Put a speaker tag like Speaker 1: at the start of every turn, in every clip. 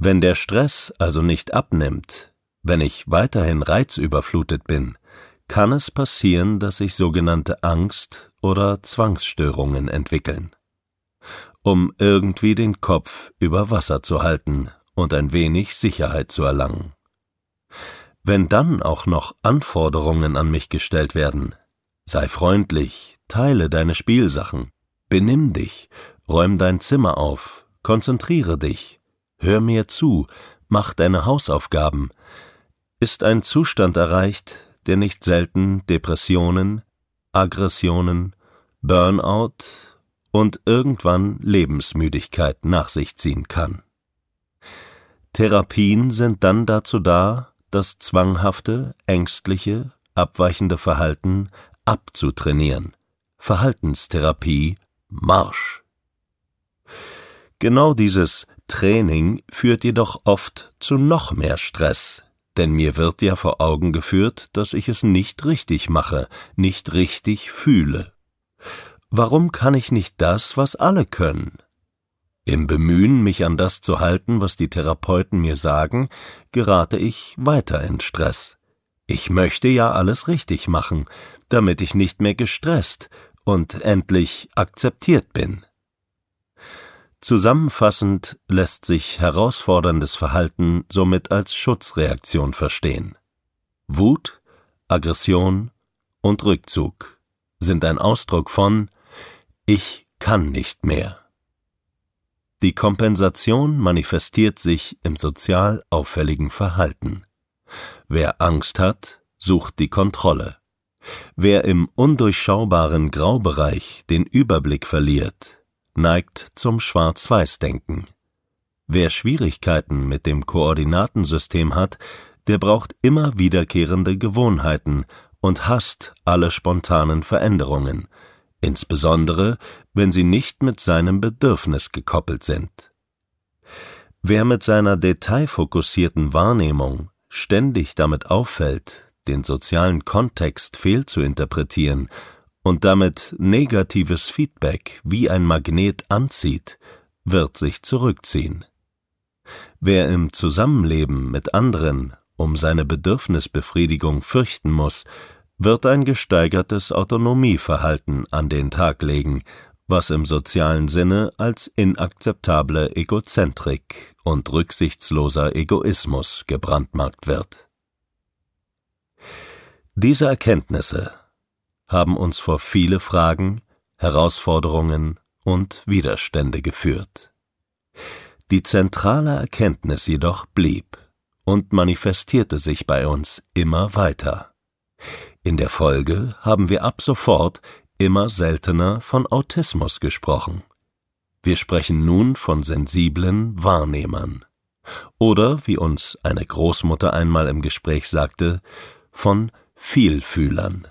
Speaker 1: Wenn der Stress also nicht abnimmt, wenn ich weiterhin reizüberflutet bin, kann es passieren, dass sich sogenannte Angst oder Zwangsstörungen entwickeln. Um irgendwie den Kopf über Wasser zu halten und ein wenig Sicherheit zu erlangen. Wenn dann auch noch Anforderungen an mich gestellt werden, sei freundlich, teile deine Spielsachen, benimm dich, räum dein Zimmer auf, konzentriere dich, hör mir zu, mach deine Hausaufgaben, ist ein Zustand erreicht, der nicht selten Depressionen, Aggressionen, Burnout und irgendwann Lebensmüdigkeit nach sich ziehen kann. Therapien sind dann dazu da, das zwanghafte, ängstliche, abweichende Verhalten abzutrainieren. Verhaltenstherapie Marsch. Genau dieses Training führt jedoch oft zu noch mehr Stress, denn mir wird ja vor Augen geführt, dass ich es nicht richtig mache, nicht richtig fühle. Warum kann ich nicht das, was alle können? Im Bemühen, mich an das zu halten, was die Therapeuten mir sagen, gerate ich weiter in Stress. Ich möchte ja alles richtig machen, damit ich nicht mehr gestresst und endlich akzeptiert bin. Zusammenfassend lässt sich herausforderndes Verhalten somit als Schutzreaktion verstehen. Wut, Aggression und Rückzug sind ein Ausdruck von Ich kann nicht mehr. Die Kompensation manifestiert sich im sozial auffälligen Verhalten. Wer Angst hat, sucht die Kontrolle. Wer im undurchschaubaren Graubereich den Überblick verliert, neigt zum Schwarz-Weiß-Denken. Wer Schwierigkeiten mit dem Koordinatensystem hat, der braucht immer wiederkehrende Gewohnheiten und hasst alle spontanen Veränderungen, insbesondere wenn sie nicht mit seinem Bedürfnis gekoppelt sind. Wer mit seiner detailfokussierten Wahrnehmung ständig damit auffällt, den sozialen Kontext fehlzuinterpretieren und damit negatives Feedback wie ein Magnet anzieht, wird sich zurückziehen. Wer im Zusammenleben mit anderen um seine Bedürfnisbefriedigung fürchten muss, wird ein gesteigertes Autonomieverhalten an den Tag legen, was im sozialen Sinne als inakzeptable Egozentrik und rücksichtsloser Egoismus gebrandmarkt wird. Diese Erkenntnisse haben uns vor viele Fragen, Herausforderungen und Widerstände geführt. Die zentrale Erkenntnis jedoch blieb und manifestierte sich bei uns immer weiter. In der Folge haben wir ab sofort immer seltener von Autismus gesprochen. Wir sprechen nun von sensiblen Wahrnehmern. Oder, wie uns eine Großmutter einmal im Gespräch sagte, von Vielfühlern.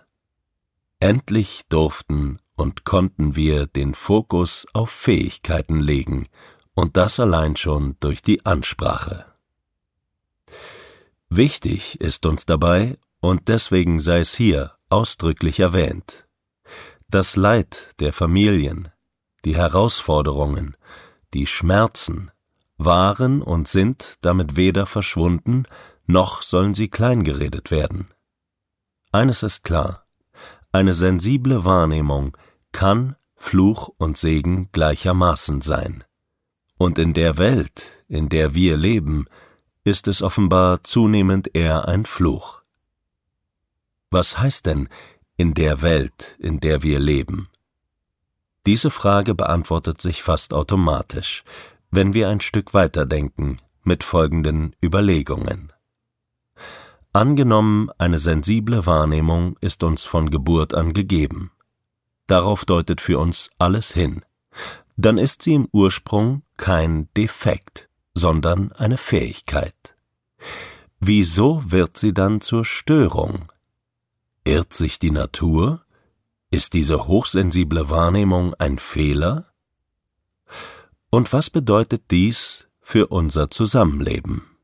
Speaker 1: Endlich durften und konnten wir den Fokus auf Fähigkeiten legen, und das allein schon durch die Ansprache. Wichtig ist uns dabei, und deswegen sei es hier ausdrücklich erwähnt, das Leid der Familien, die Herausforderungen, die Schmerzen waren und sind damit weder verschwunden, noch sollen sie kleingeredet werden. Eines ist klar, eine sensible Wahrnehmung kann Fluch und Segen gleichermaßen sein. Und in der Welt, in der wir leben, ist es offenbar zunehmend eher ein Fluch. Was heißt denn in der Welt, in der wir leben? Diese Frage beantwortet sich fast automatisch, wenn wir ein Stück weiterdenken mit folgenden Überlegungen. Angenommen, eine sensible Wahrnehmung ist uns von Geburt an gegeben. Darauf deutet für uns alles hin. Dann ist sie im Ursprung kein Defekt, sondern eine Fähigkeit. Wieso wird sie dann zur Störung? Irrt sich die Natur? Ist diese hochsensible Wahrnehmung ein Fehler? Und was bedeutet dies für unser Zusammenleben?